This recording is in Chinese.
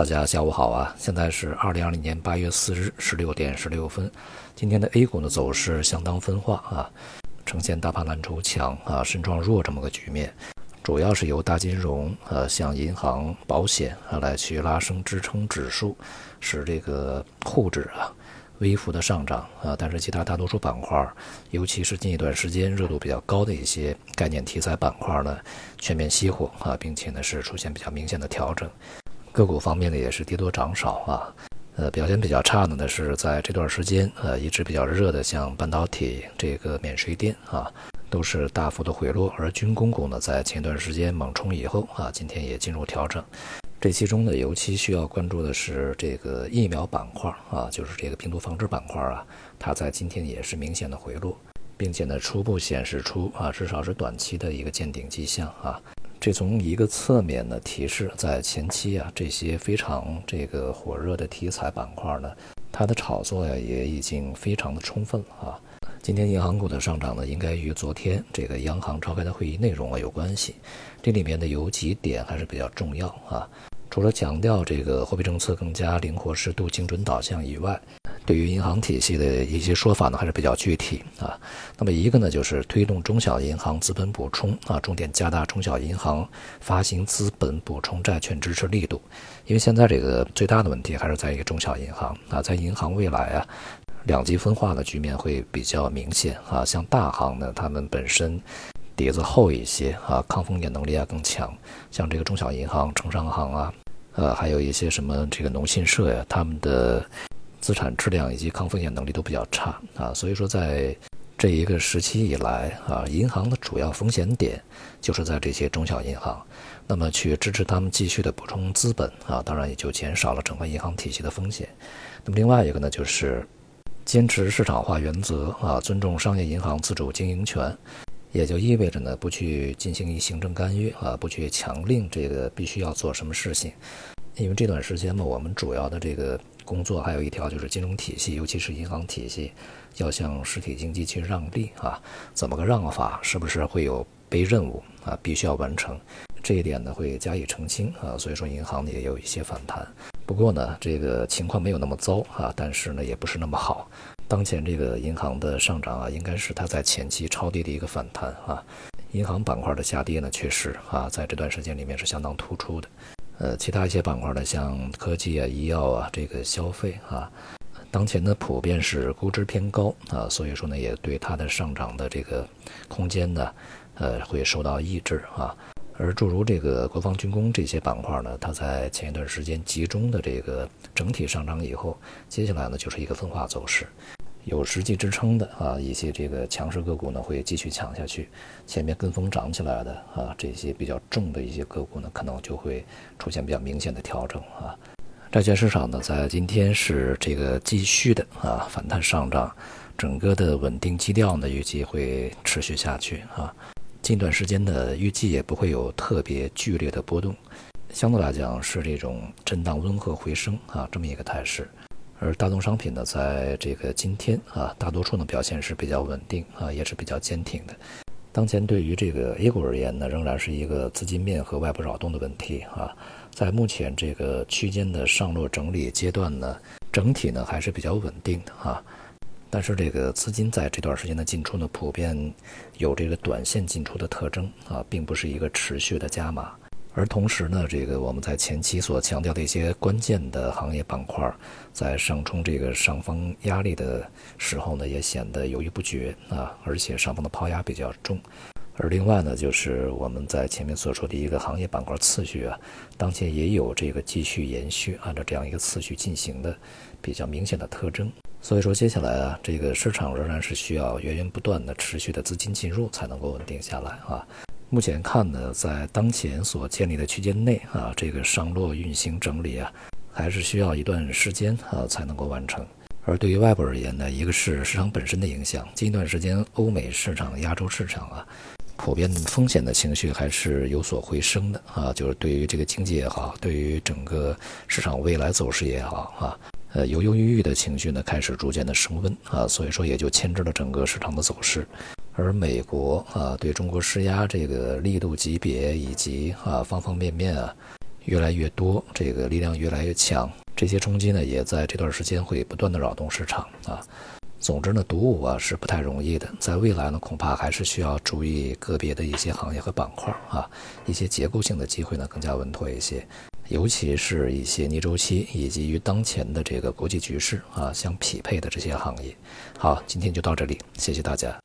大家下午好啊！现在是二零二零年八月四日十六点十六分。今天的 A 股呢走势相当分化啊，呈现大盘蓝筹强啊，深创弱这么个局面。主要是由大金融呃，像银行、保险啊来去拉升支撑指数，使这个沪指啊微幅的上涨啊。但是其他大多数板块，尤其是近一段时间热度比较高的一些概念题材板块呢，全面熄火啊，并且呢是出现比较明显的调整。个股方面呢，也是跌多涨少啊，呃，表现比较差的呢是在这段时间，呃，一直比较热的像半导体、这个免税店啊，都是大幅的回落。而军工股呢，在前段时间猛冲以后啊，今天也进入调整。这其中呢，尤其需要关注的是这个疫苗板块啊，就是这个病毒防治板块啊，它在今天也是明显的回落，并且呢，初步显示出啊，至少是短期的一个见顶迹象啊。这从一个侧面呢提示，在前期啊，这些非常这个火热的题材板块呢，它的炒作呀也已经非常的充分了啊。今天银行股的上涨呢，应该与昨天这个央行召开的会议内容啊有关系。这里面呢有几点还是比较重要啊。除了强调这个货币政策更加灵活、适度、精准导向以外，对于银行体系的一些说法呢，还是比较具体啊。那么一个呢，就是推动中小银行资本补充啊，重点加大中小银行发行资本补充债券支持力度。因为现在这个最大的问题还是在于中小银行啊，在银行未来啊，两极分化的局面会比较明显啊。像大行呢，他们本身底子厚一些啊，抗风险能力啊更强。像这个中小银行、城商行啊，呃，还有一些什么这个农信社呀，他们的。资产质量以及抗风险能力都比较差啊，所以说在这一个时期以来啊，银行的主要风险点就是在这些中小银行，那么去支持他们继续的补充资本啊，当然也就减少了整个银行体系的风险。那么另外一个呢，就是坚持市场化原则啊，尊重商业银行自主经营权，也就意味着呢，不去进行行政干预啊，不去强令这个必须要做什么事情，因为这段时间嘛，我们主要的这个。工作还有一条就是金融体系，尤其是银行体系，要向实体经济去让利啊。怎么个让法？是不是会有背任务啊？必须要完成这一点呢？会加以澄清啊。所以说银行也有一些反弹。不过呢，这个情况没有那么糟啊，但是呢也不是那么好。当前这个银行的上涨啊，应该是它在前期超跌的一个反弹啊。银行板块的下跌呢，确实啊，在这段时间里面是相当突出的。呃，其他一些板块呢，像科技啊、医药啊、这个消费啊，当前呢普遍是估值偏高啊，所以说呢，也对它的上涨的这个空间呢，呃，会受到抑制啊。而诸如这个国防军工这些板块呢，它在前一段时间集中的这个整体上涨以后，接下来呢就是一个分化走势。有实际支撑的啊，一些这个强势个股呢会继续强下去，前面跟风涨起来的啊，这些比较重的一些个股呢，可能就会出现比较明显的调整啊。债券市场呢，在今天是这个继续的啊反弹上涨，整个的稳定基调呢预计会持续下去啊。近段时间的预计也不会有特别剧烈的波动，相对来讲是这种震荡温和回升啊这么一个态势。而大宗商品呢，在这个今天啊，大多数呢表现是比较稳定啊，也是比较坚挺的。当前对于这个 A 股而言呢，仍然是一个资金面和外部扰动的问题啊。在目前这个区间的上落整理阶段呢，整体呢还是比较稳定的啊。但是这个资金在这段时间的进出呢，普遍有这个短线进出的特征啊，并不是一个持续的加码。而同时呢，这个我们在前期所强调的一些关键的行业板块，在上冲这个上方压力的时候呢，也显得犹豫不决啊，而且上方的抛压比较重。而另外呢，就是我们在前面所说的一个行业板块次序啊，当前也有这个继续延续，按照这样一个次序进行的比较明显的特征。所以说，接下来啊，这个市场仍然是需要源源不断的持续的资金进入才能够稳定下来啊。目前看呢，在当前所建立的区间内啊，这个上落运行整理啊，还是需要一段时间啊才能够完成。而对于外部而言呢，一个是市场本身的影响，近一段时间欧美市场、亚洲市场啊，普遍风险的情绪还是有所回升的啊，就是对于这个经济也好，对于整个市场未来走势也好啊，呃，犹犹豫豫的情绪呢开始逐渐的升温啊，所以说也就牵制了整个市场的走势。而美国啊，对中国施压这个力度级别以及啊方方面面啊，越来越多，这个力量越来越强，这些冲击呢，也在这段时间会不断的扰动市场啊。总之呢，独舞啊是不太容易的，在未来呢，恐怕还是需要注意个别的一些行业和板块啊，一些结构性的机会呢更加稳妥一些，尤其是一些逆周期以及与当前的这个国际局势啊相匹配的这些行业。好，今天就到这里，谢谢大家。